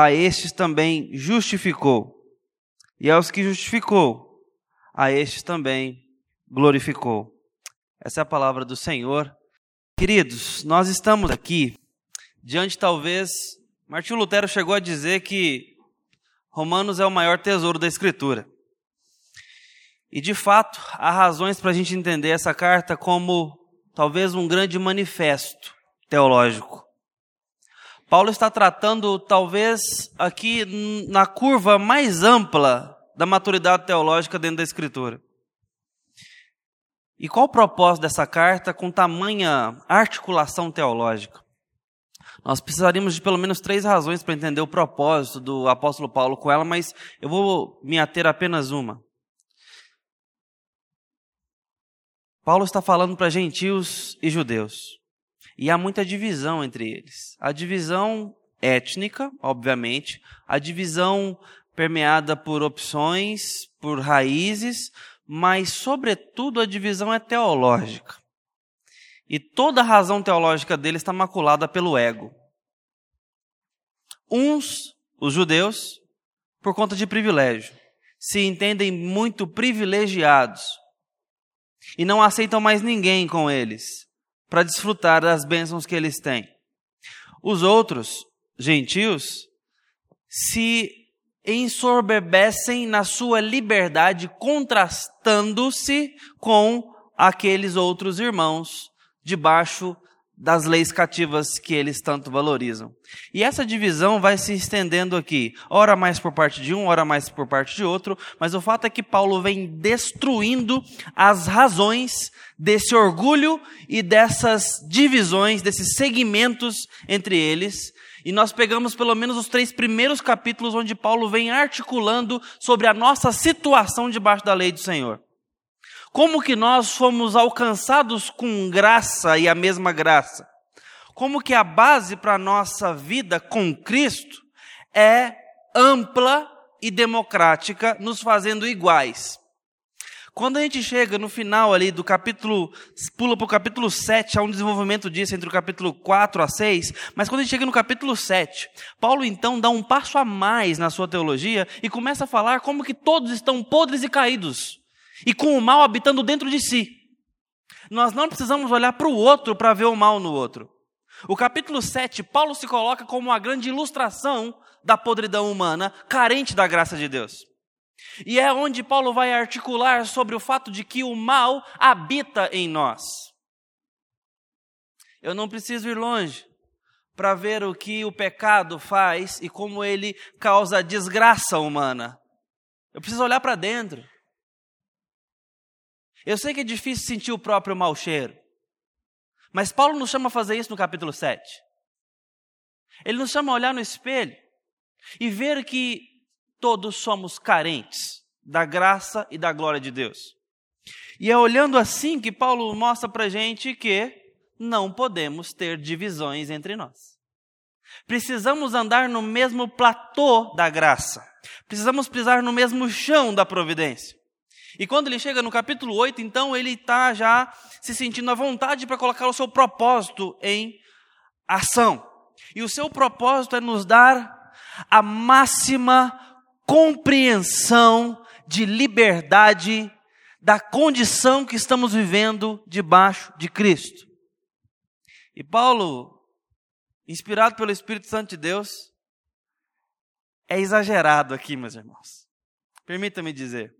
a estes também justificou. E aos que justificou, a estes também glorificou. Essa é a palavra do Senhor. Queridos, nós estamos aqui diante, talvez, Martinho Lutero chegou a dizer que Romanos é o maior tesouro da Escritura. E, de fato, há razões para a gente entender essa carta como talvez um grande manifesto teológico. Paulo está tratando, talvez, aqui na curva mais ampla da maturidade teológica dentro da Escritura. E qual o propósito dessa carta com tamanha articulação teológica? Nós precisaríamos de pelo menos três razões para entender o propósito do apóstolo Paulo com ela, mas eu vou me ater a apenas uma. Paulo está falando para gentios e judeus. E há muita divisão entre eles. A divisão étnica, obviamente, a divisão permeada por opções, por raízes, mas, sobretudo, a divisão é teológica. E toda a razão teológica dele está maculada pelo ego. Uns, os judeus, por conta de privilégio, se entendem muito privilegiados e não aceitam mais ninguém com eles para desfrutar das bênçãos que eles têm. Os outros, gentios, se ensoberbecem na sua liberdade, contrastando-se com aqueles outros irmãos debaixo das leis cativas que eles tanto valorizam. E essa divisão vai se estendendo aqui, ora mais por parte de um, ora mais por parte de outro, mas o fato é que Paulo vem destruindo as razões desse orgulho e dessas divisões, desses segmentos entre eles. E nós pegamos pelo menos os três primeiros capítulos onde Paulo vem articulando sobre a nossa situação debaixo da lei do Senhor. Como que nós fomos alcançados com graça e a mesma graça? Como que a base para a nossa vida com Cristo é ampla e democrática, nos fazendo iguais. Quando a gente chega no final ali do capítulo, pula para o capítulo 7, há um desenvolvimento disso entre o capítulo 4 a 6, mas quando a gente chega no capítulo 7, Paulo então dá um passo a mais na sua teologia e começa a falar como que todos estão podres e caídos e com o mal habitando dentro de si. Nós não precisamos olhar para o outro para ver o mal no outro. O capítulo 7, Paulo se coloca como uma grande ilustração da podridão humana, carente da graça de Deus. E é onde Paulo vai articular sobre o fato de que o mal habita em nós. Eu não preciso ir longe para ver o que o pecado faz e como ele causa desgraça humana. Eu preciso olhar para dentro. Eu sei que é difícil sentir o próprio mau cheiro, mas Paulo nos chama a fazer isso no capítulo 7. Ele nos chama a olhar no espelho e ver que todos somos carentes da graça e da glória de Deus. E é olhando assim que Paulo mostra para gente que não podemos ter divisões entre nós. Precisamos andar no mesmo platô da graça. Precisamos pisar no mesmo chão da providência. E quando ele chega no capítulo 8, então ele está já se sentindo à vontade para colocar o seu propósito em ação. E o seu propósito é nos dar a máxima compreensão de liberdade da condição que estamos vivendo debaixo de Cristo. E Paulo, inspirado pelo Espírito Santo de Deus, é exagerado aqui, meus irmãos. Permita-me dizer.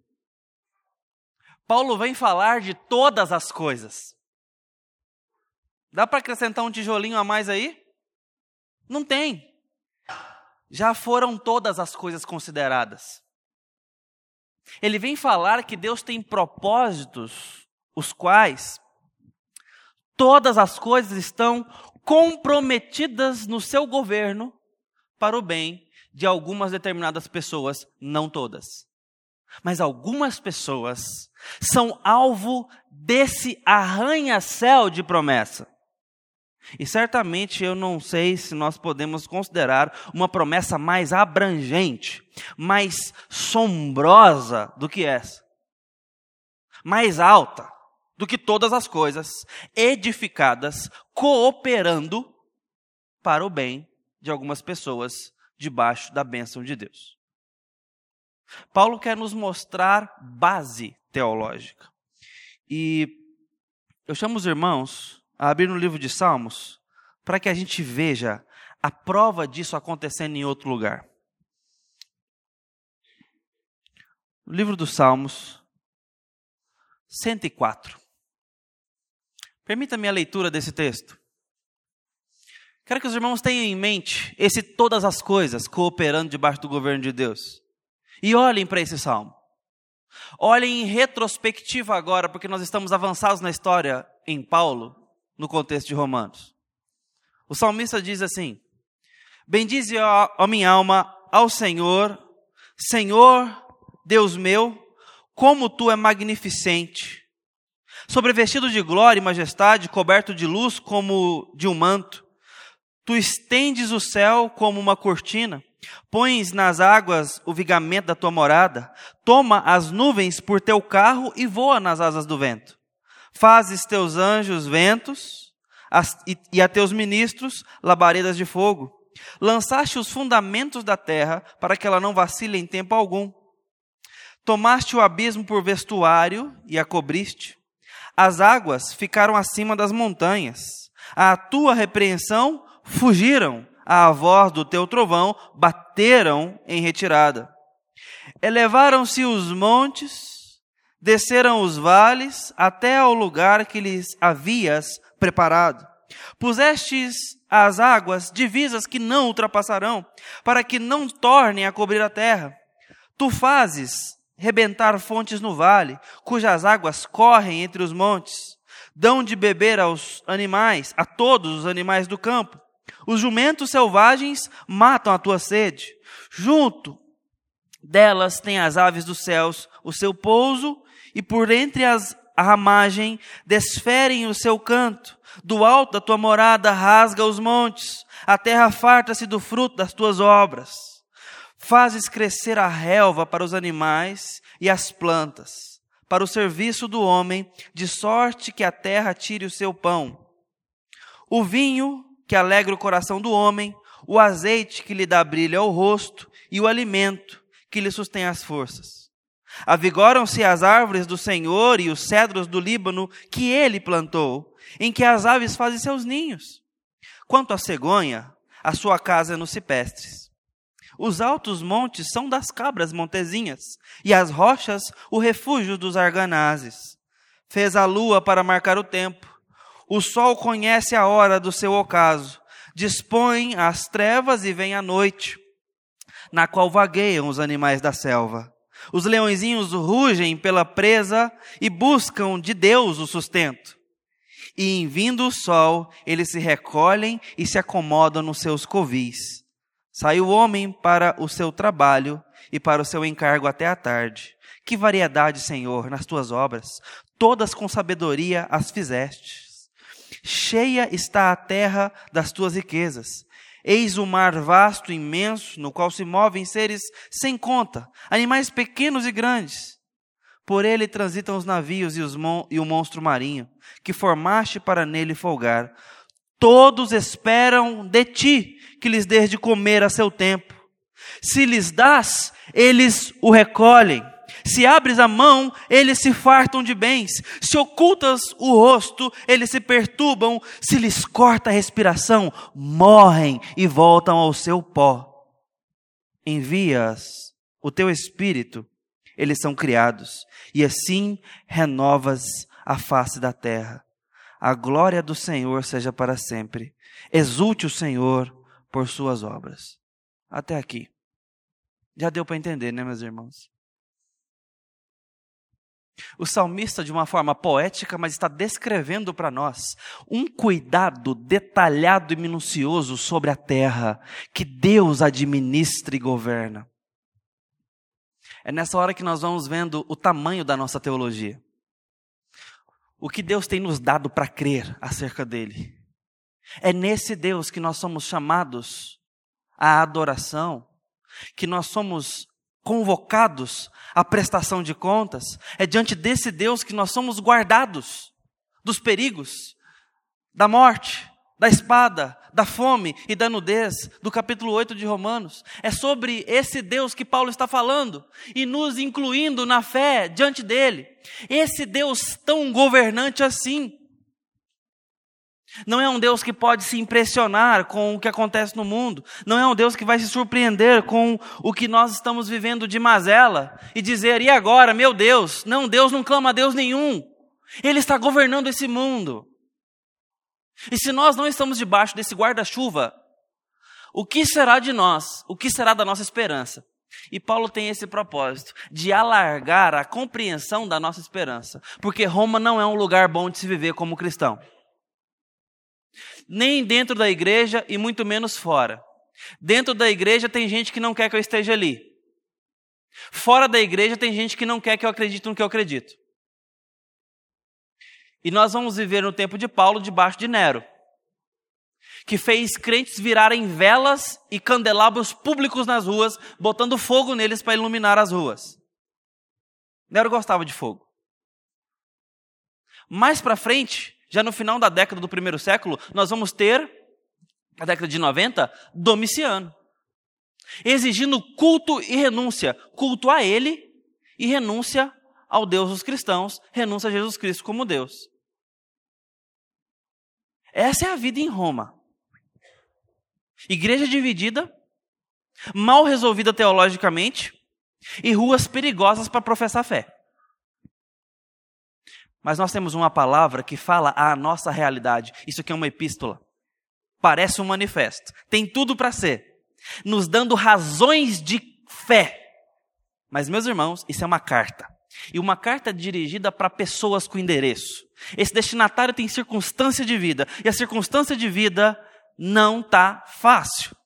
Paulo vem falar de todas as coisas. Dá para acrescentar um tijolinho a mais aí? Não tem. Já foram todas as coisas consideradas. Ele vem falar que Deus tem propósitos, os quais todas as coisas estão comprometidas no seu governo para o bem de algumas determinadas pessoas, não todas. Mas algumas pessoas são alvo desse arranha-céu de promessa. E certamente eu não sei se nós podemos considerar uma promessa mais abrangente, mais sombrosa do que essa. Mais alta do que todas as coisas, edificadas, cooperando para o bem de algumas pessoas debaixo da bênção de Deus. Paulo quer nos mostrar base teológica. E eu chamo os irmãos a abrir no livro de Salmos para que a gente veja a prova disso acontecendo em outro lugar. Livro dos Salmos, 104. Permita-me a leitura desse texto. Quero que os irmãos tenham em mente esse todas as coisas cooperando debaixo do governo de Deus. E olhem para esse salmo. Olhem em retrospectiva agora, porque nós estamos avançados na história em Paulo, no contexto de Romanos. O salmista diz assim: Bendize, ó, minha alma, ao Senhor, Senhor, Deus meu, como tu é magnificente. Sobrevestido de glória e majestade, coberto de luz como de um manto. Tu estendes o céu como uma cortina, pões nas águas o vigamento da tua morada, toma as nuvens por teu carro e voa nas asas do vento. Fazes teus anjos ventos as, e, e a teus ministros labaredas de fogo. Lançaste os fundamentos da terra para que ela não vacile em tempo algum. Tomaste o abismo por vestuário e a cobriste. As águas ficaram acima das montanhas. A tua repreensão fugiram à voz do teu trovão, bateram em retirada. Elevaram-se os montes, desceram os vales, até ao lugar que lhes havias preparado. Pusestes as águas divisas que não ultrapassarão, para que não tornem a cobrir a terra. Tu fazes rebentar fontes no vale, cujas águas correm entre os montes. Dão de beber aos animais, a todos os animais do campo. Os jumentos selvagens matam a tua sede. Junto delas tem as aves dos céus o seu pouso, e por entre as a ramagem desferem o seu canto. Do alto da tua morada rasga os montes, a terra farta-se do fruto das tuas obras. Fazes crescer a relva para os animais e as plantas, para o serviço do homem, de sorte que a terra tire o seu pão. O vinho que alegra o coração do homem, o azeite que lhe dá brilho ao rosto e o alimento que lhe sustém as forças. Avigoram-se as árvores do Senhor e os cedros do Líbano que ele plantou, em que as aves fazem seus ninhos. Quanto à cegonha, a sua casa é nos cipestres. Os altos montes são das cabras montezinhas, e as rochas o refúgio dos arganazes. Fez a lua para marcar o tempo, o sol conhece a hora do seu ocaso, dispõe as trevas e vem a noite, na qual vagueiam os animais da selva. Os leõezinhos rugem pela presa e buscam de Deus o sustento. E em vindo o sol, eles se recolhem e se acomodam nos seus covis. Sai o homem para o seu trabalho e para o seu encargo até a tarde. Que variedade, Senhor, nas tuas obras! Todas com sabedoria as fizeste. Cheia está a terra das tuas riquezas. Eis o mar vasto, imenso, no qual se movem seres sem conta, animais pequenos e grandes. Por ele transitam os navios e, os mon e o monstro marinho, que formaste para nele folgar. Todos esperam de ti que lhes dês de comer a seu tempo. Se lhes dás, eles o recolhem. Se abres a mão, eles se fartam de bens. Se ocultas o rosto, eles se perturbam. Se lhes corta a respiração, morrem e voltam ao seu pó. Envias o teu espírito, eles são criados, e assim renovas a face da terra. A glória do Senhor seja para sempre. Exulte o Senhor por suas obras. Até aqui. Já deu para entender, né, meus irmãos? O salmista, de uma forma poética, mas está descrevendo para nós um cuidado detalhado e minucioso sobre a terra que Deus administra e governa. É nessa hora que nós vamos vendo o tamanho da nossa teologia. O que Deus tem nos dado para crer acerca dele. É nesse Deus que nós somos chamados à adoração, que nós somos convocados à prestação de contas, é diante desse Deus que nós somos guardados dos perigos, da morte, da espada, da fome e da nudez, do capítulo 8 de Romanos. É sobre esse Deus que Paulo está falando e nos incluindo na fé diante dele. Esse Deus tão governante assim, não é um Deus que pode se impressionar com o que acontece no mundo. Não é um Deus que vai se surpreender com o que nós estamos vivendo de mazela e dizer, e agora, meu Deus? Não, Deus não clama a Deus nenhum. Ele está governando esse mundo. E se nós não estamos debaixo desse guarda-chuva, o que será de nós? O que será da nossa esperança? E Paulo tem esse propósito de alargar a compreensão da nossa esperança, porque Roma não é um lugar bom de se viver como cristão nem dentro da igreja e muito menos fora. Dentro da igreja tem gente que não quer que eu esteja ali. Fora da igreja tem gente que não quer que eu acredite no que eu acredito. E nós vamos viver no tempo de Paulo debaixo de Nero, que fez crentes virarem velas e candelabros públicos nas ruas, botando fogo neles para iluminar as ruas. Nero gostava de fogo. Mais para frente, já no final da década do primeiro século, nós vamos ter, na década de 90, Domiciano. Exigindo culto e renúncia. Culto a ele e renúncia ao Deus dos cristãos, renúncia a Jesus Cristo como Deus. Essa é a vida em Roma. Igreja dividida, mal resolvida teologicamente e ruas perigosas para professar fé. Mas nós temos uma palavra que fala a nossa realidade. Isso aqui é uma epístola. Parece um manifesto. Tem tudo para ser. Nos dando razões de fé. Mas, meus irmãos, isso é uma carta. E uma carta dirigida para pessoas com endereço. Esse destinatário tem circunstância de vida. E a circunstância de vida não está fácil.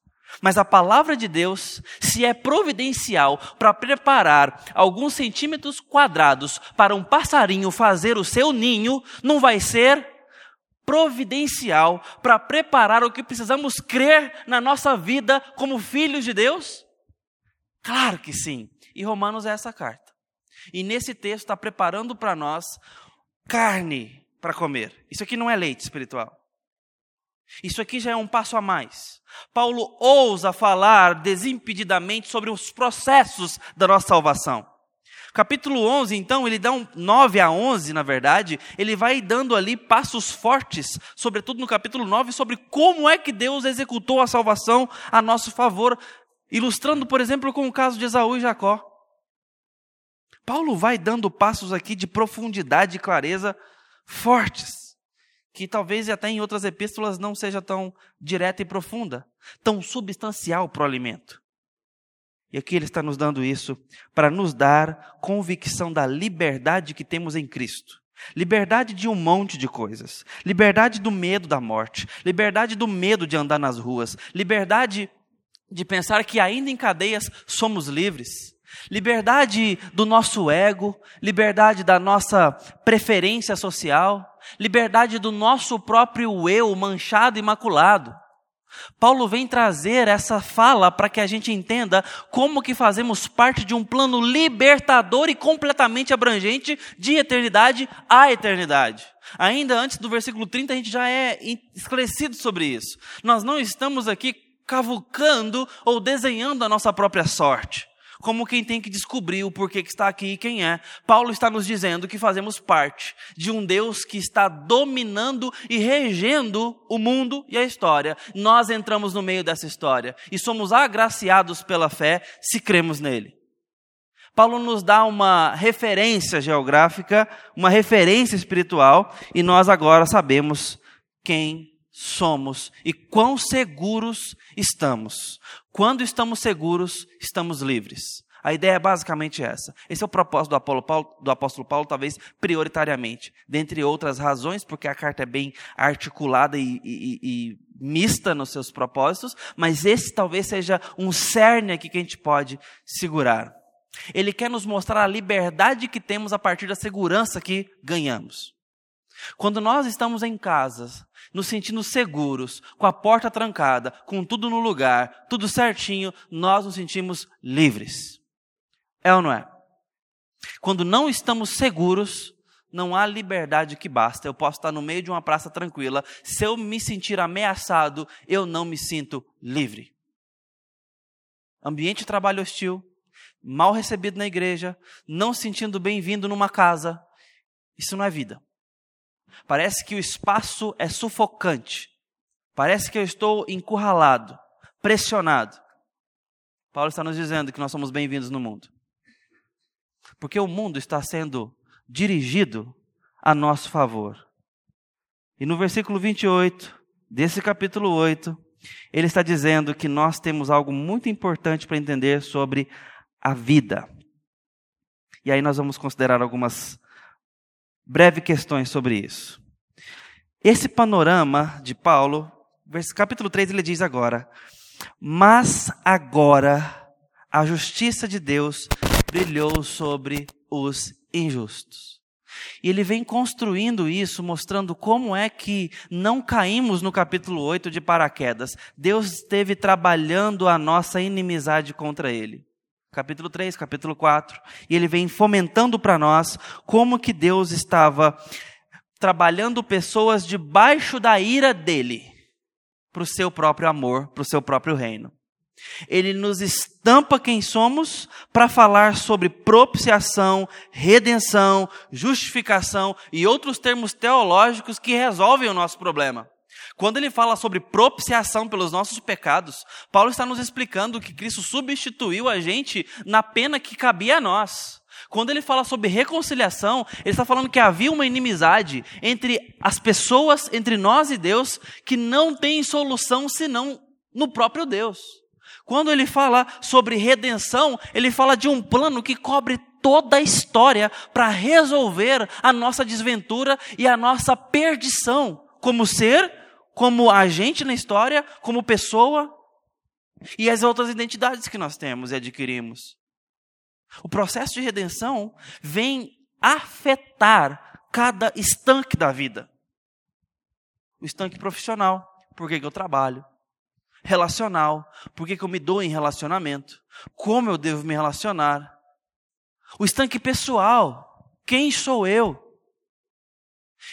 Mas a palavra de Deus, se é providencial para preparar alguns centímetros quadrados para um passarinho fazer o seu ninho, não vai ser providencial para preparar o que precisamos crer na nossa vida como filhos de Deus? Claro que sim. E Romanos é essa carta. E nesse texto está preparando para nós carne para comer. Isso aqui não é leite espiritual. Isso aqui já é um passo a mais. Paulo ousa falar desimpedidamente sobre os processos da nossa salvação. Capítulo 11, então, ele dá um 9 a 11, na verdade, ele vai dando ali passos fortes, sobretudo no capítulo 9, sobre como é que Deus executou a salvação a nosso favor, ilustrando, por exemplo, com o caso de Esaú e Jacó. Paulo vai dando passos aqui de profundidade e clareza fortes que talvez até em outras epístolas não seja tão direta e profunda, tão substancial para o alimento. E aqui ele está nos dando isso para nos dar convicção da liberdade que temos em Cristo. Liberdade de um monte de coisas. Liberdade do medo da morte. Liberdade do medo de andar nas ruas. Liberdade de pensar que ainda em cadeias somos livres. Liberdade do nosso ego. Liberdade da nossa preferência social liberdade do nosso próprio eu manchado e maculado. Paulo vem trazer essa fala para que a gente entenda como que fazemos parte de um plano libertador e completamente abrangente de eternidade a eternidade. Ainda antes do versículo 30 a gente já é esclarecido sobre isso. Nós não estamos aqui cavucando ou desenhando a nossa própria sorte como quem tem que descobrir o porquê que está aqui e quem é. Paulo está nos dizendo que fazemos parte de um Deus que está dominando e regendo o mundo e a história. Nós entramos no meio dessa história e somos agraciados pela fé se cremos nele. Paulo nos dá uma referência geográfica, uma referência espiritual, e nós agora sabemos quem somos e quão seguros estamos. Quando estamos seguros, estamos livres. A ideia é basicamente essa. Esse é o propósito do apóstolo, Paulo, do apóstolo Paulo, talvez prioritariamente. Dentre outras razões, porque a carta é bem articulada e, e, e mista nos seus propósitos, mas esse talvez seja um cerne aqui que a gente pode segurar. Ele quer nos mostrar a liberdade que temos a partir da segurança que ganhamos. Quando nós estamos em casa, nos sentindo seguros, com a porta trancada, com tudo no lugar, tudo certinho, nós nos sentimos livres. É ou não é? Quando não estamos seguros, não há liberdade que basta. Eu posso estar no meio de uma praça tranquila. Se eu me sentir ameaçado, eu não me sinto livre. Ambiente de trabalho hostil, mal recebido na igreja, não sentindo bem-vindo numa casa. Isso não é vida. Parece que o espaço é sufocante. Parece que eu estou encurralado, pressionado. Paulo está nos dizendo que nós somos bem-vindos no mundo. Porque o mundo está sendo dirigido a nosso favor. E no versículo 28 desse capítulo 8, ele está dizendo que nós temos algo muito importante para entender sobre a vida. E aí nós vamos considerar algumas breves questões sobre isso. Esse panorama de Paulo, capítulo 3, ele diz agora: Mas agora a justiça de Deus brilhou sobre os injustos. E ele vem construindo isso, mostrando como é que não caímos no capítulo 8 de paraquedas. Deus esteve trabalhando a nossa inimizade contra ele. Capítulo 3, capítulo 4. E ele vem fomentando para nós como que Deus estava trabalhando pessoas debaixo da ira dele, para o seu próprio amor, para o seu próprio reino. Ele nos estampa quem somos para falar sobre propiciação, redenção, justificação e outros termos teológicos que resolvem o nosso problema. Quando ele fala sobre propiciação pelos nossos pecados, Paulo está nos explicando que Cristo substituiu a gente na pena que cabia a nós. Quando ele fala sobre reconciliação, ele está falando que havia uma inimizade entre as pessoas, entre nós e Deus, que não tem solução senão no próprio Deus. Quando ele fala sobre redenção, ele fala de um plano que cobre toda a história para resolver a nossa desventura e a nossa perdição como ser, como agente na história, como pessoa e as outras identidades que nós temos e adquirimos. O processo de redenção vem afetar cada estanque da vida. O estanque profissional, por que eu trabalho? relacional. Por que, eu me dou em relacionamento? Como eu devo me relacionar? O estanque pessoal. Quem sou eu?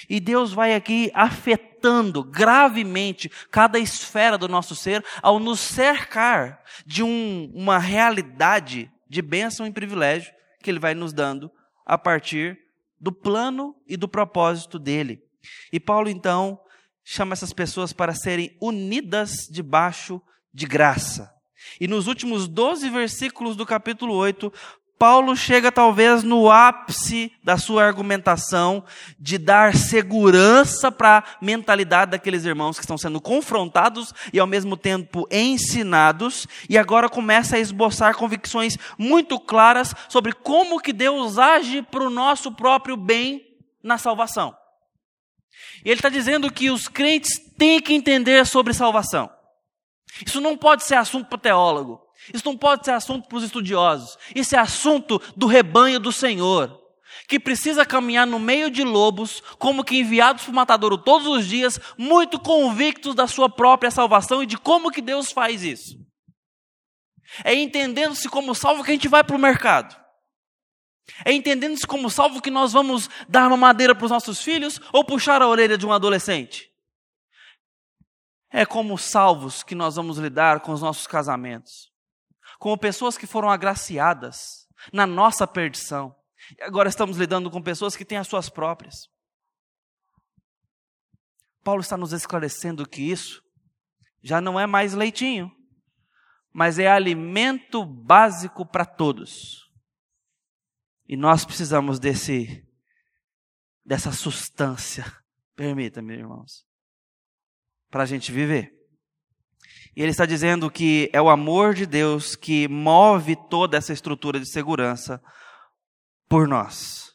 E Deus vai aqui afetando gravemente cada esfera do nosso ser ao nos cercar de um, uma realidade de bênção e privilégio que Ele vai nos dando a partir do plano e do propósito dele. E Paulo, então, chama essas pessoas para serem unidas debaixo de graça. E nos últimos 12 versículos do capítulo 8, Paulo chega talvez no ápice da sua argumentação de dar segurança para a mentalidade daqueles irmãos que estão sendo confrontados e ao mesmo tempo ensinados, e agora começa a esboçar convicções muito claras sobre como que Deus age para o nosso próprio bem na salvação. E ele está dizendo que os crentes têm que entender sobre salvação. Isso não pode ser assunto para teólogo. Isso não pode ser assunto para os estudiosos. Isso é assunto do rebanho do Senhor, que precisa caminhar no meio de lobos, como que enviados para o matadouro todos os dias, muito convictos da sua própria salvação e de como que Deus faz isso. É entendendo-se como salvo que a gente vai para o mercado. É entendendo-se como salvo que nós vamos dar uma madeira para os nossos filhos ou puxar a orelha de um adolescente. É como salvos que nós vamos lidar com os nossos casamentos. Como pessoas que foram agraciadas na nossa perdição. E agora estamos lidando com pessoas que têm as suas próprias. Paulo está nos esclarecendo que isso já não é mais leitinho, mas é alimento básico para todos. E nós precisamos desse dessa substância. Permita-me, irmãos. Para a gente viver. E ele está dizendo que é o amor de Deus que move toda essa estrutura de segurança por nós.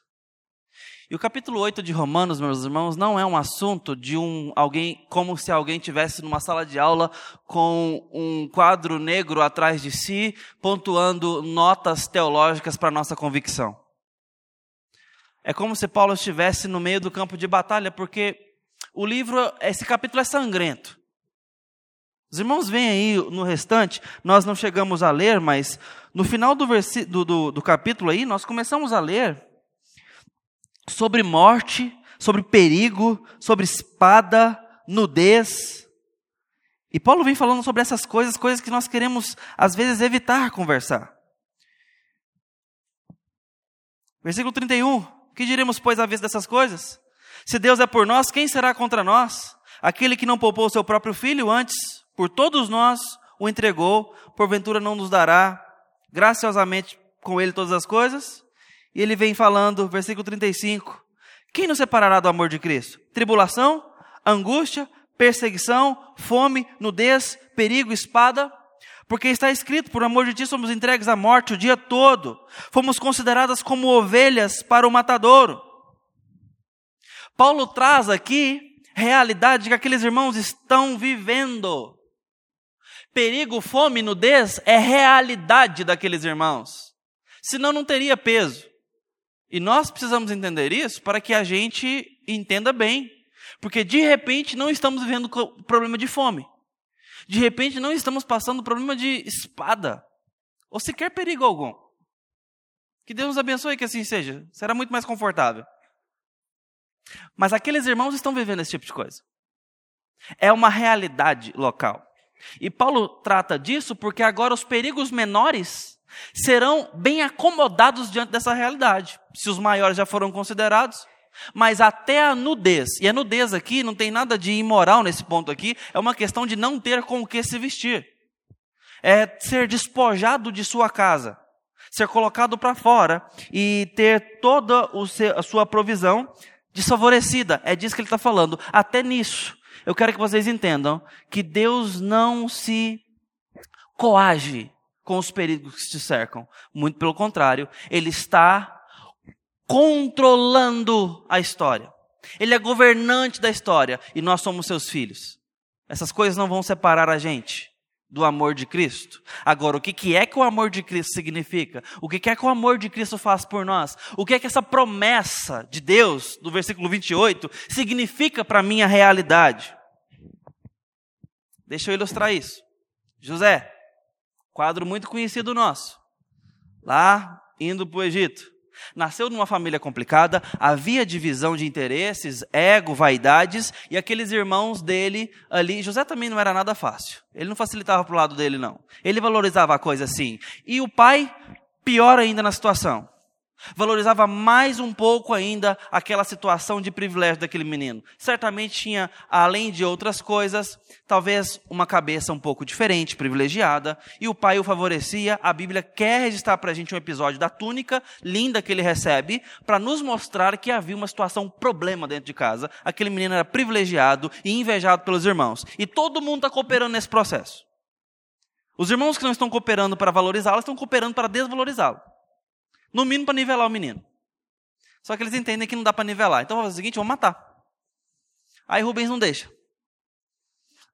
E o capítulo 8 de Romanos, meus irmãos, não é um assunto de um alguém como se alguém tivesse numa sala de aula com um quadro negro atrás de si, pontuando notas teológicas para nossa convicção. É como se Paulo estivesse no meio do campo de batalha, porque o livro, esse capítulo é sangrento. Os irmãos veem aí no restante, nós não chegamos a ler, mas no final do, do, do, do capítulo aí, nós começamos a ler sobre morte, sobre perigo, sobre espada, nudez. E Paulo vem falando sobre essas coisas, coisas que nós queremos, às vezes, evitar conversar. Versículo 31. Que diremos, pois, à vez dessas coisas? Se Deus é por nós, quem será contra nós? Aquele que não poupou o seu próprio filho, antes, por todos nós, o entregou, porventura não nos dará graciosamente com ele todas as coisas? E ele vem falando, versículo 35: Quem nos separará do amor de Cristo? Tribulação, angústia, perseguição, fome, nudez, perigo, espada? Porque está escrito: por amor de ti somos entregues à morte o dia todo, fomos consideradas como ovelhas para o matadouro. Paulo traz aqui realidade que aqueles irmãos estão vivendo. Perigo, fome, nudez é realidade daqueles irmãos. Senão não teria peso. E nós precisamos entender isso para que a gente entenda bem. Porque de repente não estamos vivendo problema de fome. De repente não estamos passando problema de espada. Ou sequer perigo algum. Que Deus nos abençoe que assim seja. Será muito mais confortável. Mas aqueles irmãos estão vivendo esse tipo de coisa. É uma realidade local. E Paulo trata disso porque agora os perigos menores serão bem acomodados diante dessa realidade, se os maiores já foram considerados. Mas até a nudez, e a nudez aqui não tem nada de imoral nesse ponto aqui, é uma questão de não ter com o que se vestir. É ser despojado de sua casa, ser colocado para fora e ter toda a sua provisão desfavorecida. É disso que ele está falando. Até nisso, eu quero que vocês entendam que Deus não se coage com os perigos que te cercam. Muito pelo contrário, ele está controlando a história. Ele é governante da história e nós somos seus filhos. Essas coisas não vão separar a gente do amor de Cristo. Agora, o que é que o amor de Cristo significa? O que é que o amor de Cristo faz por nós? O que é que essa promessa de Deus, do versículo 28, significa para a minha realidade? Deixa eu ilustrar isso. José, Quadro muito conhecido nosso. Lá, indo para o Egito. Nasceu numa família complicada, havia divisão de interesses, ego, vaidades, e aqueles irmãos dele ali. José também não era nada fácil. Ele não facilitava para o lado dele, não. Ele valorizava a coisa assim. E o pai, pior ainda na situação valorizava mais um pouco ainda aquela situação de privilégio daquele menino. Certamente tinha, além de outras coisas, talvez uma cabeça um pouco diferente, privilegiada, e o pai o favorecia. A Bíblia quer registrar para a gente um episódio da túnica linda que ele recebe, para nos mostrar que havia uma situação, um problema dentro de casa. Aquele menino era privilegiado e invejado pelos irmãos. E todo mundo está cooperando nesse processo. Os irmãos que não estão cooperando para valorizá-lo, estão cooperando para desvalorizá-lo. No mínimo para nivelar o menino. Só que eles entendem que não dá para nivelar. Então vamos fazer o seguinte, vamos matar. Aí Rubens não deixa.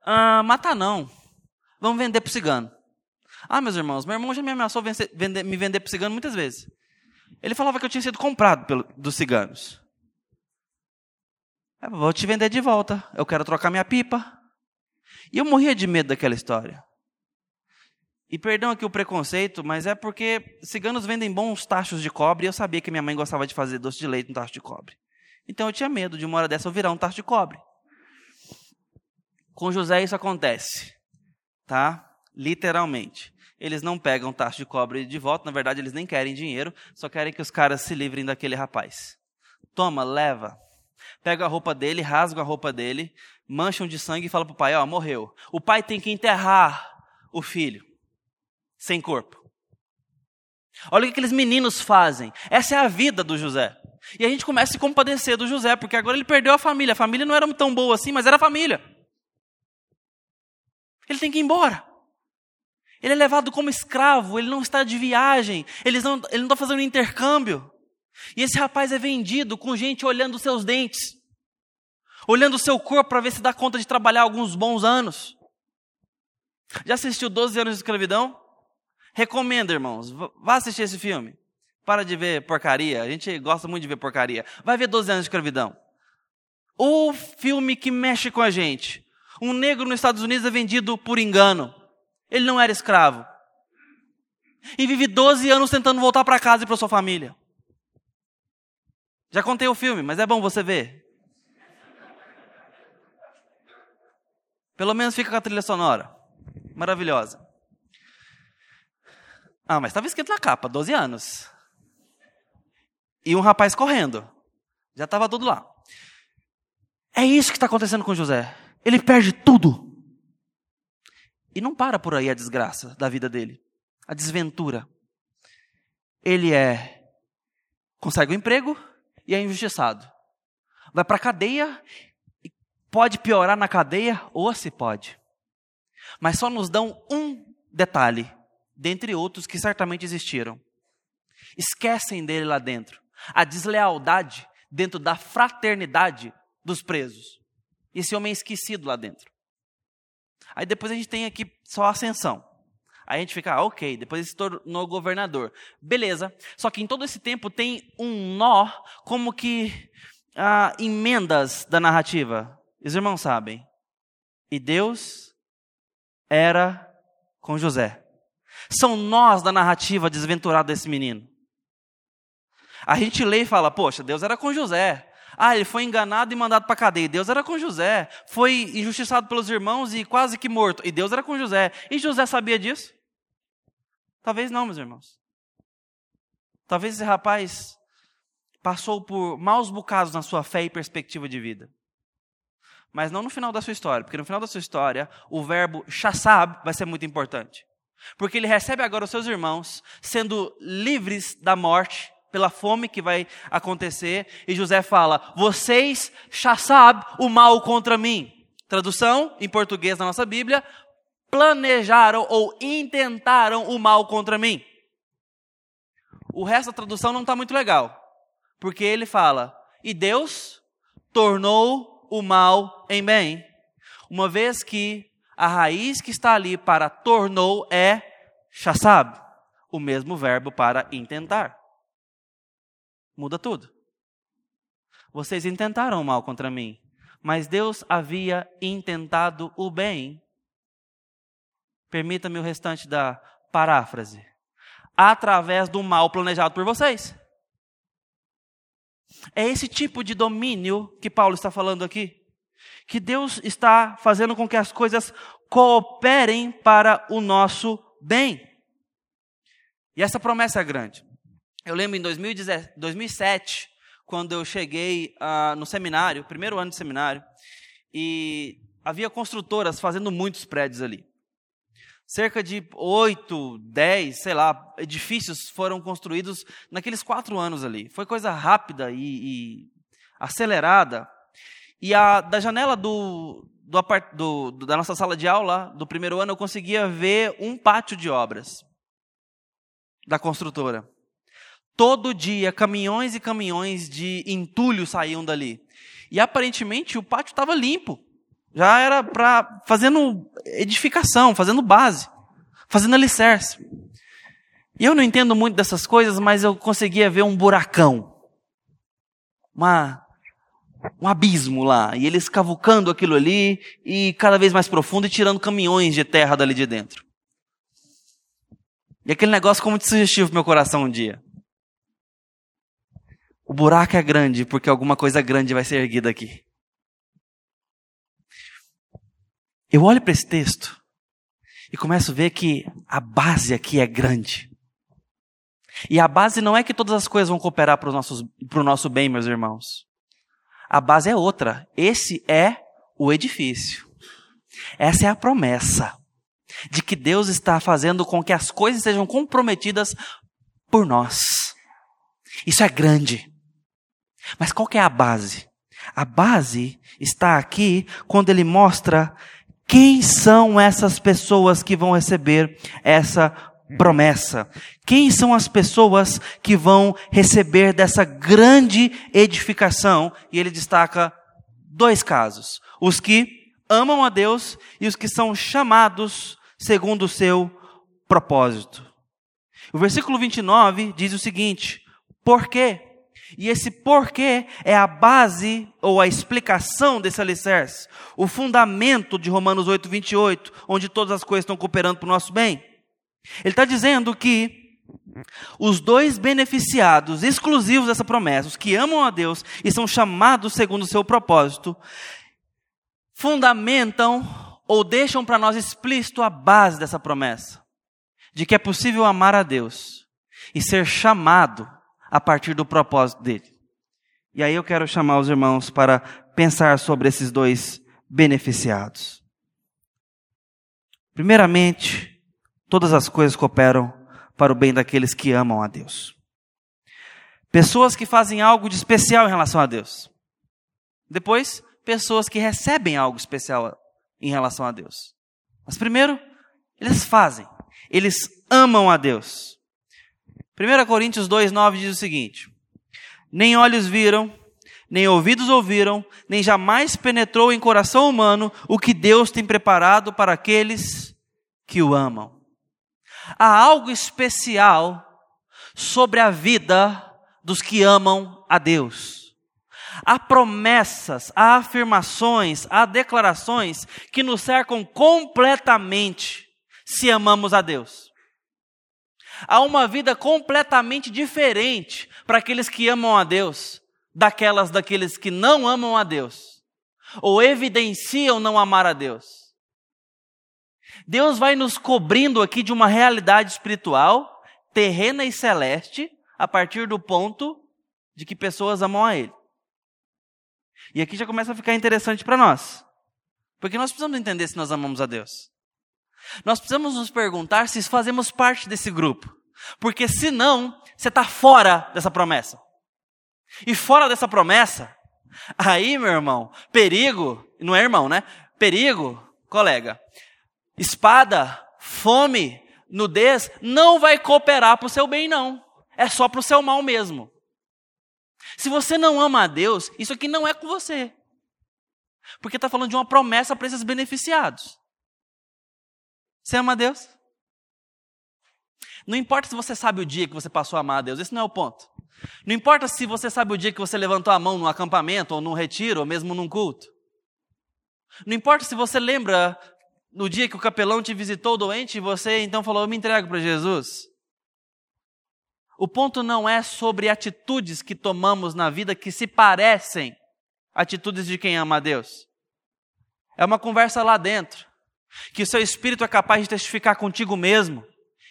Ah, matar não. Vamos vender para o cigano. Ah, meus irmãos, meu irmão já me ameaçou vencer, vender, me vender para o cigano muitas vezes. Ele falava que eu tinha sido comprado pelo, dos ciganos. Eu vou te vender de volta. Eu quero trocar minha pipa. E eu morria de medo daquela história. E perdão aqui o preconceito, mas é porque ciganos vendem bons tachos de cobre e eu sabia que minha mãe gostava de fazer doce de leite no tacho de cobre. Então eu tinha medo de uma hora dessa eu virar um tacho de cobre. Com José isso acontece, tá? Literalmente. Eles não pegam tacho de cobre de volta, na verdade eles nem querem dinheiro, só querem que os caras se livrem daquele rapaz. Toma, leva. Pega a roupa dele, rasga a roupa dele, mancham de sangue e fala pro pai, ó, morreu. O pai tem que enterrar o filho sem corpo. Olha o que aqueles meninos fazem. Essa é a vida do José. E a gente começa a se compadecer do José, porque agora ele perdeu a família. A família não era tão boa assim, mas era família. Ele tem que ir embora. Ele é levado como escravo, ele não está de viagem, ele não, ele não está fazendo intercâmbio. E esse rapaz é vendido com gente olhando os seus dentes, olhando o seu corpo para ver se dá conta de trabalhar alguns bons anos. Já assistiu 12 anos de escravidão? Recomendo, irmãos, vá assistir esse filme. Para de ver porcaria, a gente gosta muito de ver porcaria. Vai ver 12 anos de escravidão. O filme que mexe com a gente. Um negro nos Estados Unidos é vendido por engano. Ele não era escravo. E vive 12 anos tentando voltar para casa e para sua família. Já contei o filme, mas é bom você ver. Pelo menos fica com a trilha sonora. Maravilhosa. Ah, mas estava escrito na capa, 12 anos. E um rapaz correndo. Já estava tudo lá. É isso que está acontecendo com José. Ele perde tudo. E não para por aí a desgraça da vida dele, a desventura. Ele é consegue um emprego e é injustiçado. Vai para a cadeia e pode piorar na cadeia ou se pode. Mas só nos dão um detalhe, dentre outros que certamente existiram. Esquecem dele lá dentro. A deslealdade dentro da fraternidade dos presos. Esse homem é esquecido lá dentro. Aí depois a gente tem aqui só a ascensão. Aí a gente fica, ah, ok, depois ele se tornou governador. Beleza. Só que em todo esse tempo tem um nó, como que ah, emendas da narrativa. Os irmãos sabem. E Deus era com José. São nós da narrativa desventurada desse menino. A gente lê e fala, poxa, Deus era com José. Ah, ele foi enganado e mandado para cadeia. Deus era com José. Foi injustiçado pelos irmãos e quase que morto. E Deus era com José. E José sabia disso? Talvez não, meus irmãos. Talvez esse rapaz passou por maus bocados na sua fé e perspectiva de vida. Mas não no final da sua história, porque no final da sua história, o verbo chassab vai ser muito importante. Porque ele recebe agora os seus irmãos, sendo livres da morte, pela fome que vai acontecer, e José fala: Vocês já sabem o mal contra mim. Tradução em português na nossa Bíblia: planejaram ou intentaram o mal contra mim. O resto da tradução não está muito legal, porque ele fala: E Deus tornou o mal em bem, uma vez que a raiz que está ali para tornou é chasab, o mesmo verbo para intentar muda tudo. Vocês intentaram o mal contra mim, mas Deus havia intentado o bem. Permita-me o restante da paráfrase. Através do mal planejado por vocês. É esse tipo de domínio que Paulo está falando aqui. Que Deus está fazendo com que as coisas cooperem para o nosso bem. E essa promessa é grande. Eu lembro em 2007, quando eu cheguei uh, no seminário, primeiro ano de seminário, e havia construtoras fazendo muitos prédios ali. Cerca de oito, dez, sei lá, edifícios foram construídos naqueles quatro anos ali. Foi coisa rápida e, e acelerada. E a, da janela do, do, do, da nossa sala de aula, do primeiro ano, eu conseguia ver um pátio de obras da construtora. Todo dia, caminhões e caminhões de entulho saíam dali. E aparentemente o pátio estava limpo. Já era para fazendo edificação, fazendo base, fazendo alicerce. E eu não entendo muito dessas coisas, mas eu conseguia ver um buracão. Uma, um abismo lá. E eles cavucando aquilo ali, e cada vez mais profundo, e tirando caminhões de terra dali de dentro. E aquele negócio ficou muito sugestivo para meu coração um dia. O buraco é grande porque alguma coisa grande vai ser erguida aqui. Eu olho para esse texto e começo a ver que a base aqui é grande. E a base não é que todas as coisas vão cooperar para o nosso bem, meus irmãos. A base é outra. Esse é o edifício. Essa é a promessa de que Deus está fazendo com que as coisas sejam comprometidas por nós. Isso é grande. Mas qual que é a base? A base está aqui quando ele mostra Quem são essas pessoas que vão receber essa promessa? Quem são as pessoas que vão receber dessa grande edificação? E ele destaca dois casos: os que amam a Deus e os que são chamados segundo o seu propósito. O versículo 29 diz o seguinte: Por quê? E esse porquê é a base ou a explicação desse alicerce, o fundamento de Romanos 8, 28, onde todas as coisas estão cooperando para o nosso bem. Ele está dizendo que os dois beneficiados exclusivos dessa promessa, os que amam a Deus e são chamados segundo o seu propósito, fundamentam ou deixam para nós explícito a base dessa promessa, de que é possível amar a Deus e ser chamado a partir do propósito dele. E aí eu quero chamar os irmãos para pensar sobre esses dois beneficiados. Primeiramente, todas as coisas cooperam para o bem daqueles que amam a Deus. Pessoas que fazem algo de especial em relação a Deus. Depois, pessoas que recebem algo especial em relação a Deus. Mas primeiro, eles fazem. Eles amam a Deus. 1 Coríntios 2,9 diz o seguinte: Nem olhos viram, nem ouvidos ouviram, nem jamais penetrou em coração humano o que Deus tem preparado para aqueles que o amam. Há algo especial sobre a vida dos que amam a Deus. Há promessas, há afirmações, há declarações que nos cercam completamente se amamos a Deus. Há uma vida completamente diferente para aqueles que amam a Deus, daquelas daqueles que não amam a Deus, ou evidenciam não amar a Deus. Deus vai nos cobrindo aqui de uma realidade espiritual, terrena e celeste, a partir do ponto de que pessoas amam a Ele. E aqui já começa a ficar interessante para nós. Porque nós precisamos entender se nós amamos a Deus. Nós precisamos nos perguntar se fazemos parte desse grupo. Porque senão, você está fora dessa promessa. E fora dessa promessa, aí, meu irmão, perigo, não é irmão, né? Perigo, colega, espada, fome, nudez, não vai cooperar para o seu bem, não. É só para o seu mal mesmo. Se você não ama a Deus, isso aqui não é com você. Porque está falando de uma promessa para esses beneficiados. Você ama a Deus? Não importa se você sabe o dia que você passou a amar a Deus, esse não é o ponto. Não importa se você sabe o dia que você levantou a mão num acampamento, ou num retiro, ou mesmo num culto. Não importa se você lembra no dia que o capelão te visitou doente você então falou: Eu me entrego para Jesus. O ponto não é sobre atitudes que tomamos na vida que se parecem atitudes de quem ama a Deus. É uma conversa lá dentro, que o seu espírito é capaz de testificar contigo mesmo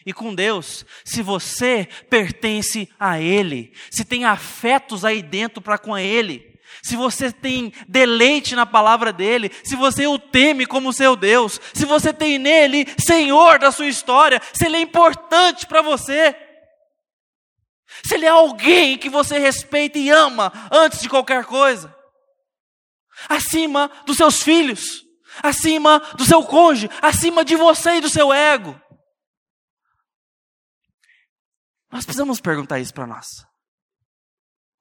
e com Deus, se você pertence a Ele, se tem afetos aí dentro para com Ele, se você tem deleite na palavra dele, se você o teme como seu Deus, se você tem nele Senhor da sua história, se ele é importante para você, se ele é alguém que você respeita e ama antes de qualquer coisa, acima dos seus filhos, acima do seu cônjuge, acima de você e do seu ego. Nós precisamos perguntar isso para nós.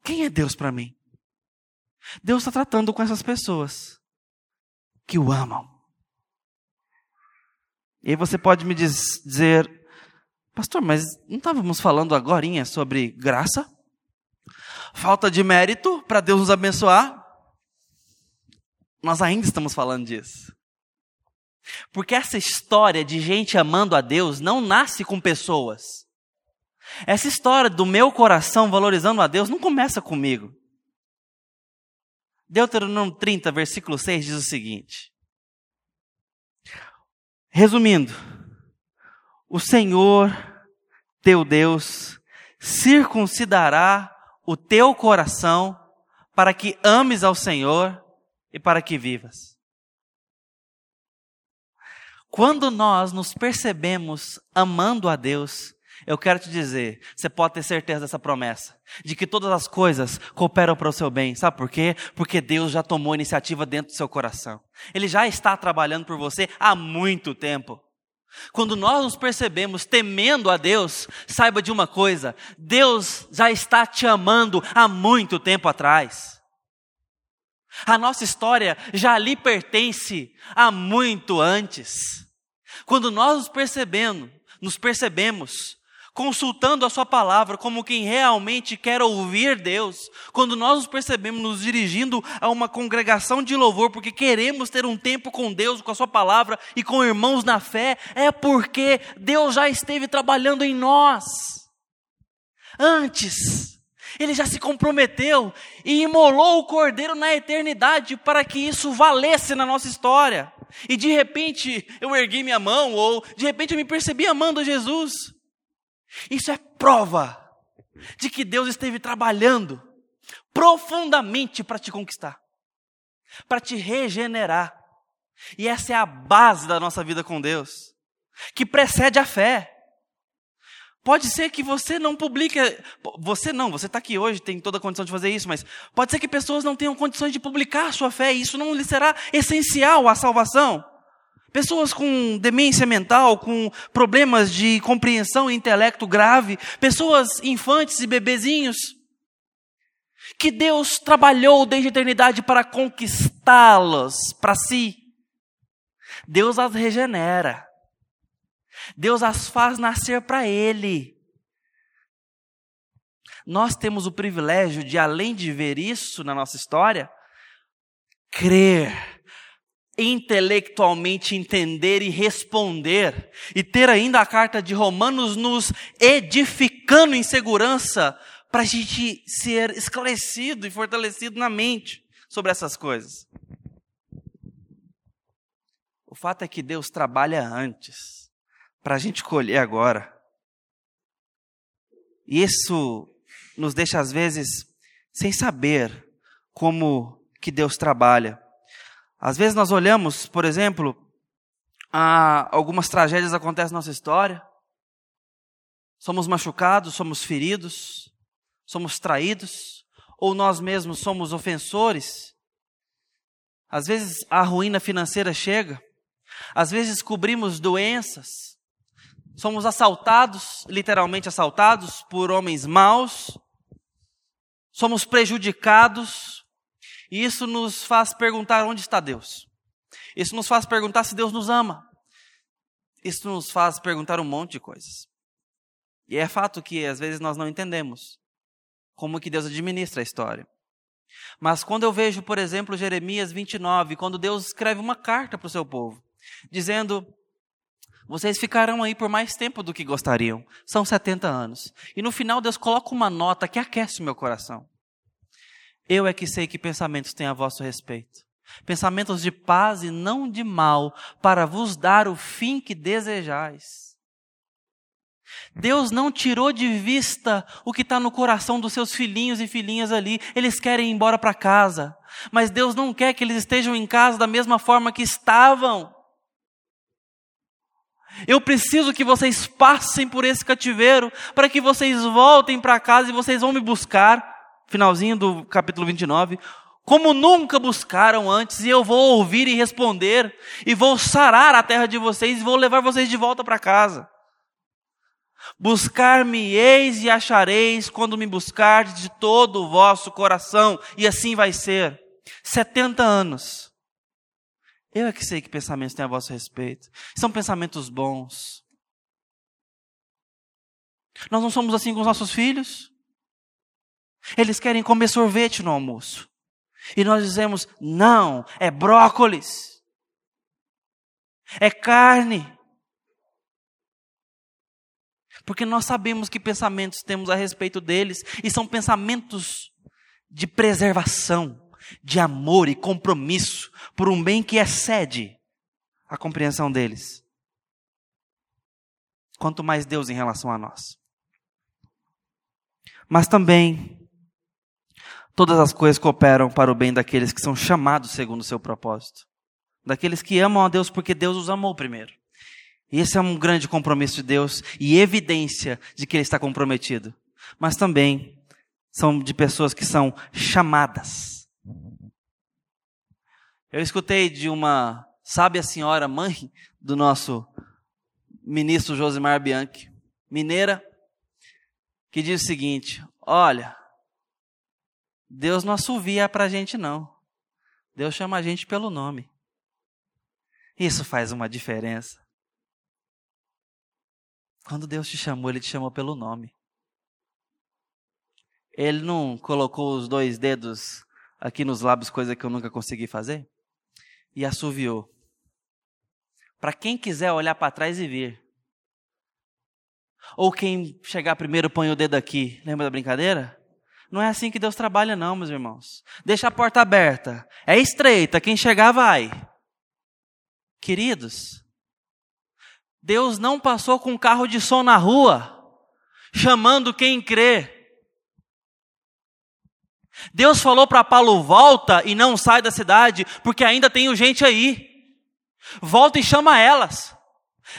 Quem é Deus para mim? Deus está tratando com essas pessoas que o amam. E aí você pode me diz, dizer, pastor, mas não estávamos falando agora sobre graça? Falta de mérito para Deus nos abençoar? Nós ainda estamos falando disso. Porque essa história de gente amando a Deus não nasce com pessoas. Essa história do meu coração valorizando a Deus não começa comigo. Deuteronômio 30, versículo 6 diz o seguinte: Resumindo, o Senhor teu Deus circuncidará o teu coração para que ames ao Senhor e para que vivas. Quando nós nos percebemos amando a Deus, Eu quero te dizer, você pode ter certeza dessa promessa, de que todas as coisas cooperam para o seu bem. Sabe por quê? Porque Deus já tomou iniciativa dentro do seu coração. Ele já está trabalhando por você há muito tempo. Quando nós nos percebemos temendo a Deus, saiba de uma coisa: Deus já está te amando há muito tempo atrás. A nossa história já lhe pertence há muito antes. Quando nós nos percebemos, nos percebemos consultando a Sua palavra como quem realmente quer ouvir Deus, quando nós nos percebemos nos dirigindo a uma congregação de louvor, porque queremos ter um tempo com Deus, com a Sua palavra e com irmãos na fé, é porque Deus já esteve trabalhando em nós. Antes, Ele já se comprometeu e imolou o cordeiro na eternidade para que isso valesse na nossa história. E de repente eu ergui minha mão, ou de repente eu me percebi amando Jesus. Isso é prova de que Deus esteve trabalhando profundamente para te conquistar, para te regenerar. E essa é a base da nossa vida com Deus, que precede a fé. Pode ser que você não publique, você não, você está aqui hoje, tem toda a condição de fazer isso, mas pode ser que pessoas não tenham condições de publicar a sua fé, e isso não lhe será essencial à salvação. Pessoas com demência mental, com problemas de compreensão e intelecto grave, pessoas infantes e bebezinhos, que Deus trabalhou desde a eternidade para conquistá-los para si. Deus as regenera. Deus as faz nascer para Ele. Nós temos o privilégio de, além de ver isso na nossa história, crer intelectualmente entender e responder, e ter ainda a carta de Romanos nos edificando em segurança, para a gente ser esclarecido e fortalecido na mente sobre essas coisas. O fato é que Deus trabalha antes, para a gente colher agora. E isso nos deixa, às vezes, sem saber como que Deus trabalha. Às vezes nós olhamos, por exemplo, algumas tragédias acontecem na nossa história. Somos machucados, somos feridos, somos traídos, ou nós mesmos somos ofensores. Às vezes a ruína financeira chega, às vezes descobrimos doenças, somos assaltados, literalmente assaltados por homens maus, somos prejudicados, e isso nos faz perguntar onde está Deus. Isso nos faz perguntar se Deus nos ama. Isso nos faz perguntar um monte de coisas. E é fato que às vezes nós não entendemos como que Deus administra a história. Mas quando eu vejo, por exemplo, Jeremias 29, quando Deus escreve uma carta para o seu povo, dizendo: Vocês ficarão aí por mais tempo do que gostariam, são 70 anos. E no final Deus coloca uma nota que aquece o meu coração. Eu é que sei que pensamentos têm a vosso respeito. Pensamentos de paz e não de mal, para vos dar o fim que desejais. Deus não tirou de vista o que está no coração dos seus filhinhos e filhinhas ali. Eles querem ir embora para casa. Mas Deus não quer que eles estejam em casa da mesma forma que estavam. Eu preciso que vocês passem por esse cativeiro para que vocês voltem para casa e vocês vão me buscar finalzinho do capítulo 29, como nunca buscaram antes, e eu vou ouvir e responder, e vou sarar a terra de vocês, e vou levar vocês de volta para casa. Buscar-me-eis e achareis quando me buscardes de todo o vosso coração, e assim vai ser. 70 anos. Eu é que sei que pensamentos têm a vosso respeito. São pensamentos bons. Nós não somos assim com os nossos filhos? Eles querem comer sorvete no almoço. E nós dizemos: não, é brócolis. É carne. Porque nós sabemos que pensamentos temos a respeito deles, e são pensamentos de preservação, de amor e compromisso por um bem que excede a compreensão deles. Quanto mais Deus em relação a nós. Mas também todas as coisas cooperam para o bem daqueles que são chamados segundo o seu propósito. Daqueles que amam a Deus porque Deus os amou primeiro. Esse é um grande compromisso de Deus e evidência de que Ele está comprometido. Mas também são de pessoas que são chamadas. Eu escutei de uma sábia senhora, mãe do nosso ministro Josimar Bianchi, mineira, que diz o seguinte: Olha, Deus não assovia para a gente, não. Deus chama a gente pelo nome. Isso faz uma diferença. Quando Deus te chamou, Ele te chamou pelo nome. Ele não colocou os dois dedos aqui nos lábios, coisa que eu nunca consegui fazer, e assoviou. Para quem quiser olhar para trás e ver. Ou quem chegar primeiro põe o dedo aqui. Lembra da brincadeira? Não é assim que Deus trabalha, não, meus irmãos. Deixa a porta aberta. É estreita. Quem chegar, vai. Queridos, Deus não passou com um carro de som na rua, chamando quem crê. Deus falou para Paulo: volta e não sai da cidade, porque ainda tem gente aí. Volta e chama elas.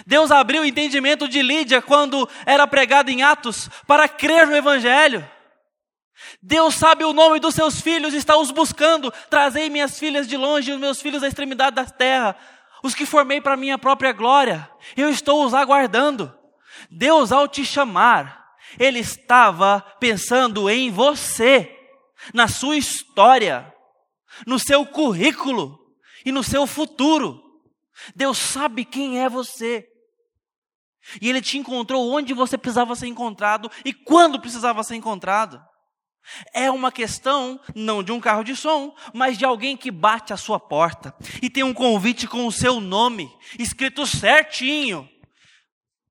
Deus abriu o entendimento de Lídia quando era pregado em Atos para crer no Evangelho. Deus sabe o nome dos seus filhos, está os buscando. Trazei minhas filhas de longe os meus filhos da extremidade da terra os que formei para minha própria glória, eu estou os aguardando. Deus, ao te chamar, Ele estava pensando em você, na sua história, no seu currículo e no seu futuro. Deus sabe quem é você. E Ele te encontrou onde você precisava ser encontrado e quando precisava ser encontrado. É uma questão não de um carro de som, mas de alguém que bate a sua porta e tem um convite com o seu nome escrito certinho,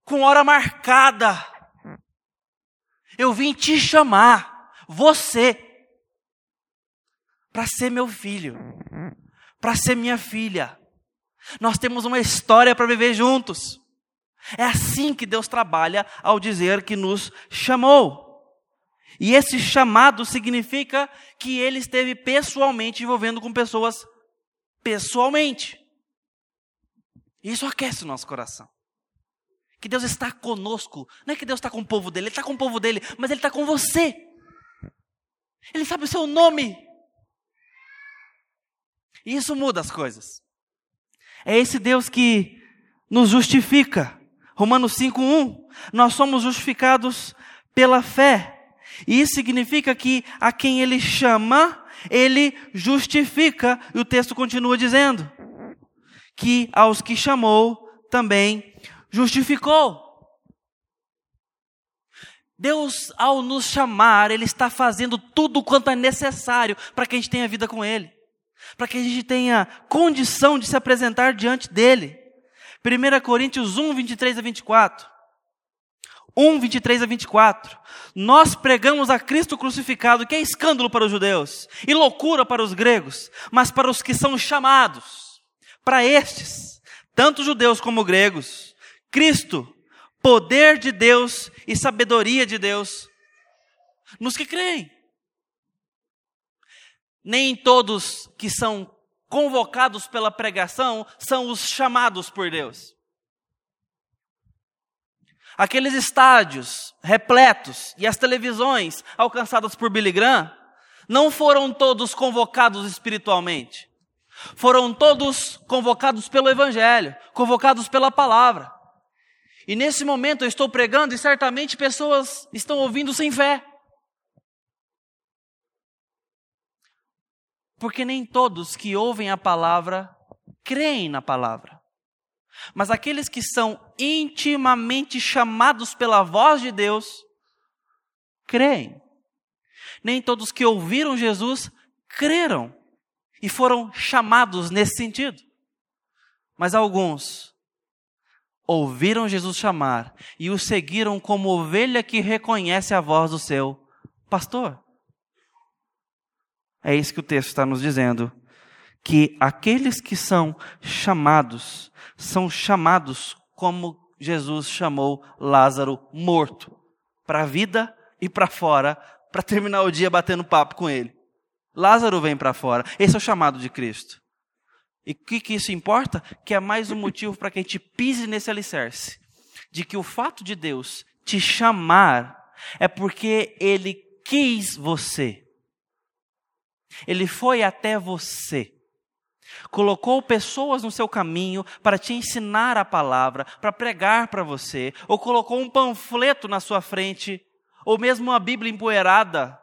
com hora marcada. Eu vim te chamar, você, para ser meu filho, para ser minha filha. Nós temos uma história para viver juntos. É assim que Deus trabalha ao dizer que nos chamou. E esse chamado significa que ele esteve pessoalmente envolvendo com pessoas pessoalmente. Isso aquece o nosso coração. Que Deus está conosco. Não é que Deus está com o povo dele, Ele está com o povo dele, mas Ele está com você. Ele sabe o seu nome. E isso muda as coisas. É esse Deus que nos justifica. Romanos 5:1. Nós somos justificados pela fé. E isso significa que a quem ele chama, ele justifica. E o texto continua dizendo que aos que chamou também justificou. Deus, ao nos chamar, Ele está fazendo tudo quanto é necessário para que a gente tenha vida com Ele, para que a gente tenha condição de se apresentar diante dEle. 1 Coríntios 1, 23 a 24. 1, 23 a 24. Nós pregamos a Cristo crucificado, que é escândalo para os judeus e loucura para os gregos, mas para os que são chamados, para estes, tanto judeus como gregos, Cristo, poder de Deus e sabedoria de Deus, nos que creem. Nem todos que são convocados pela pregação são os chamados por Deus. Aqueles estádios repletos e as televisões alcançadas por Billy Graham não foram todos convocados espiritualmente. Foram todos convocados pelo Evangelho, convocados pela palavra. E nesse momento eu estou pregando e certamente pessoas estão ouvindo sem fé. Porque nem todos que ouvem a palavra creem na palavra. Mas aqueles que são intimamente chamados pela voz de Deus, creem. Nem todos que ouviram Jesus creram e foram chamados nesse sentido. Mas alguns ouviram Jesus chamar e o seguiram como ovelha que reconhece a voz do seu pastor. É isso que o texto está nos dizendo que aqueles que são chamados, são chamados como Jesus chamou Lázaro morto, para a vida e para fora, para terminar o dia batendo papo com ele. Lázaro vem para fora. Esse é o chamado de Cristo. E o que, que isso importa? Que é mais um motivo para que a gente pise nesse alicerce. De que o fato de Deus te chamar é porque Ele quis você. Ele foi até você. Colocou pessoas no seu caminho para te ensinar a palavra, para pregar para você, ou colocou um panfleto na sua frente, ou mesmo uma Bíblia empoeirada.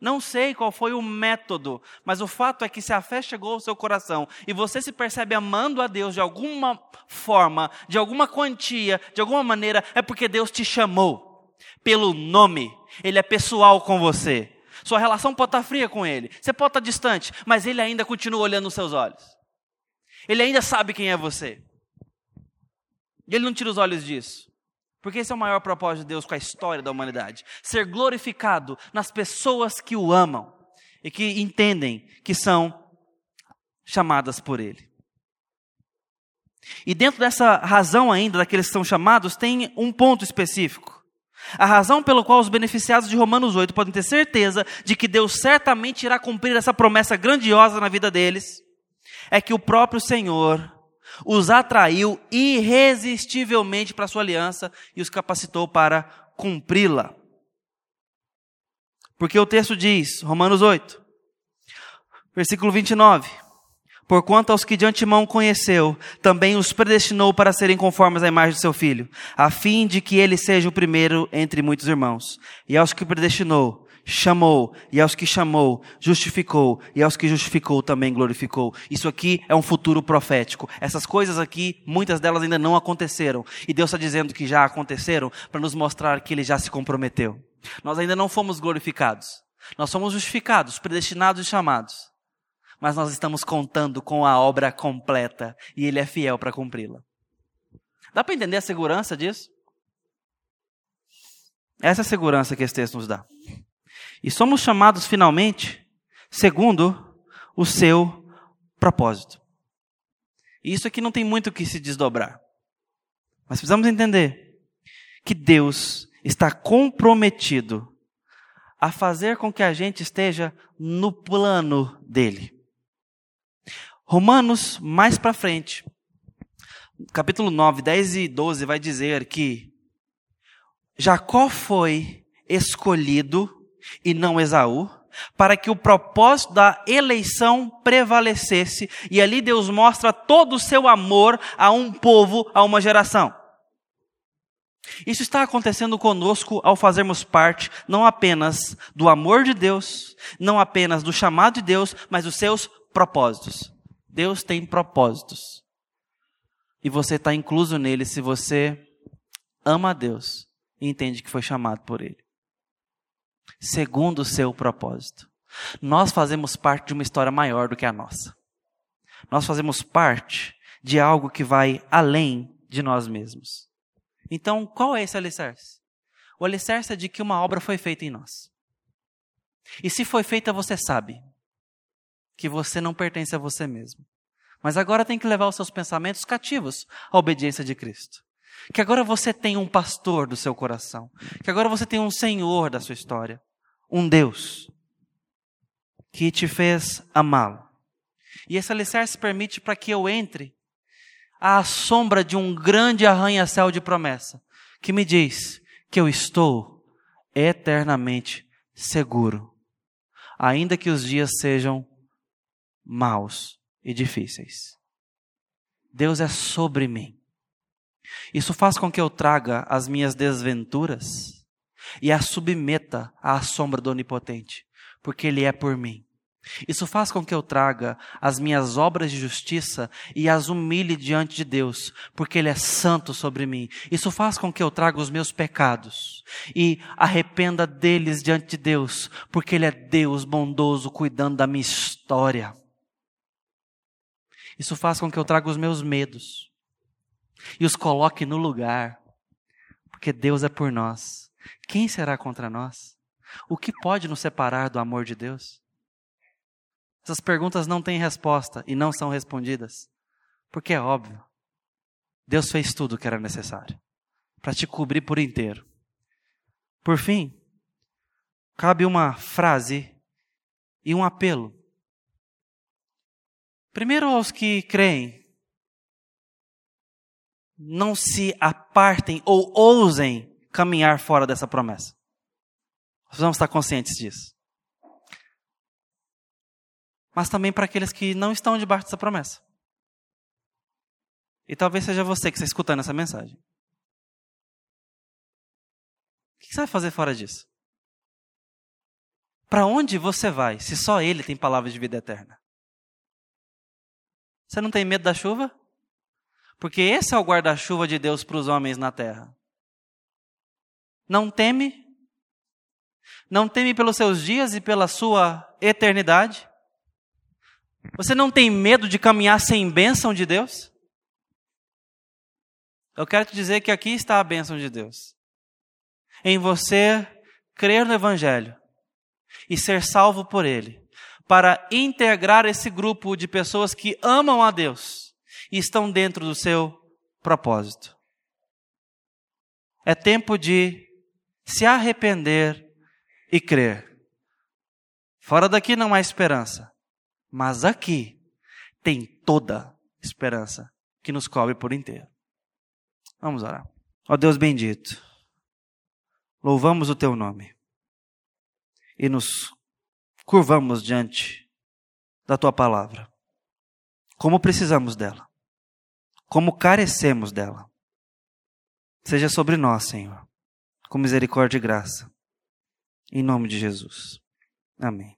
Não sei qual foi o método, mas o fato é que se a fé chegou ao seu coração e você se percebe amando a Deus de alguma forma, de alguma quantia, de alguma maneira, é porque Deus te chamou pelo nome. Ele é pessoal com você. Sua relação pode estar fria com ele. Você pode estar distante, mas ele ainda continua olhando nos seus olhos. Ele ainda sabe quem é você. E ele não tira os olhos disso. Porque esse é o maior propósito de Deus com a história da humanidade: ser glorificado nas pessoas que o amam e que entendem que são chamadas por Ele. E dentro dessa razão ainda daqueles que são chamados, tem um ponto específico. A razão pelo qual os beneficiados de Romanos 8 podem ter certeza de que Deus certamente irá cumprir essa promessa grandiosa na vida deles é que o próprio Senhor os atraiu irresistivelmente para a sua aliança e os capacitou para cumpri-la. Porque o texto diz, Romanos 8, versículo 29, Porquanto aos que de antemão conheceu, também os predestinou para serem conformes à imagem de seu filho, a fim de que ele seja o primeiro entre muitos irmãos. E aos que predestinou, chamou, e aos que chamou, justificou, e aos que justificou também glorificou. Isso aqui é um futuro profético. Essas coisas aqui, muitas delas ainda não aconteceram. E Deus está dizendo que já aconteceram para nos mostrar que ele já se comprometeu. Nós ainda não fomos glorificados. Nós somos justificados, predestinados e chamados mas nós estamos contando com a obra completa e Ele é fiel para cumpri-la. Dá para entender a segurança disso? Essa é a segurança que esse texto nos dá. E somos chamados finalmente segundo o seu propósito. E isso aqui não tem muito o que se desdobrar. Mas precisamos entender que Deus está comprometido a fazer com que a gente esteja no plano dele. Romanos, mais para frente, capítulo 9, 10 e 12, vai dizer que Jacó foi escolhido e não Esaú, para que o propósito da eleição prevalecesse, e ali Deus mostra todo o seu amor a um povo, a uma geração. Isso está acontecendo conosco ao fazermos parte não apenas do amor de Deus, não apenas do chamado de Deus, mas dos seus propósitos. Deus tem propósitos. E você está incluso nele se você ama a Deus e entende que foi chamado por Ele. Segundo o seu propósito. Nós fazemos parte de uma história maior do que a nossa. Nós fazemos parte de algo que vai além de nós mesmos. Então, qual é esse alicerce? O alicerce é de que uma obra foi feita em nós. E se foi feita, você sabe que você não pertence a você mesmo. Mas agora tem que levar os seus pensamentos cativos à obediência de Cristo. Que agora você tem um pastor do seu coração. Que agora você tem um Senhor da sua história. Um Deus que te fez amá-lo. E esse alicerce permite para que eu entre à sombra de um grande arranha-céu de promessa, que me diz que eu estou eternamente seguro, ainda que os dias sejam maus e difíceis. Deus é sobre mim. Isso faz com que eu traga as minhas desventuras e as submeta à sombra do Onipotente, porque Ele é por mim. Isso faz com que eu traga as minhas obras de justiça e as humilhe diante de Deus, porque Ele é santo sobre mim. Isso faz com que eu traga os meus pecados e arrependa deles diante de Deus, porque Ele é Deus bondoso cuidando da minha história. Isso faz com que eu traga os meus medos e os coloque no lugar, porque Deus é por nós. Quem será contra nós? O que pode nos separar do amor de Deus? Essas perguntas não têm resposta e não são respondidas, porque é óbvio. Deus fez tudo o que era necessário para te cobrir por inteiro. Por fim, cabe uma frase e um apelo Primeiro aos que creem, não se apartem ou ousem caminhar fora dessa promessa. Precisamos estar conscientes disso. Mas também para aqueles que não estão debaixo dessa promessa. E talvez seja você que está escutando essa mensagem. O que você vai fazer fora disso? Para onde você vai se só Ele tem palavras de vida eterna? Você não tem medo da chuva? Porque esse é o guarda-chuva de Deus para os homens na terra. Não teme? Não teme pelos seus dias e pela sua eternidade? Você não tem medo de caminhar sem bênção de Deus? Eu quero te dizer que aqui está a bênção de Deus. Em você crer no Evangelho e ser salvo por Ele, para integrar esse grupo de pessoas que amam a Deus e estão dentro do seu propósito. É tempo de se arrepender e crer. Fora daqui não há esperança, mas aqui tem toda esperança que nos cobre por inteiro. Vamos orar. Ó Deus bendito, louvamos o teu nome e nos curvamos diante da tua palavra. Como precisamos dela, como carecemos dela. Seja sobre nós, Senhor, com misericórdia e graça. Em nome de Jesus. Amém.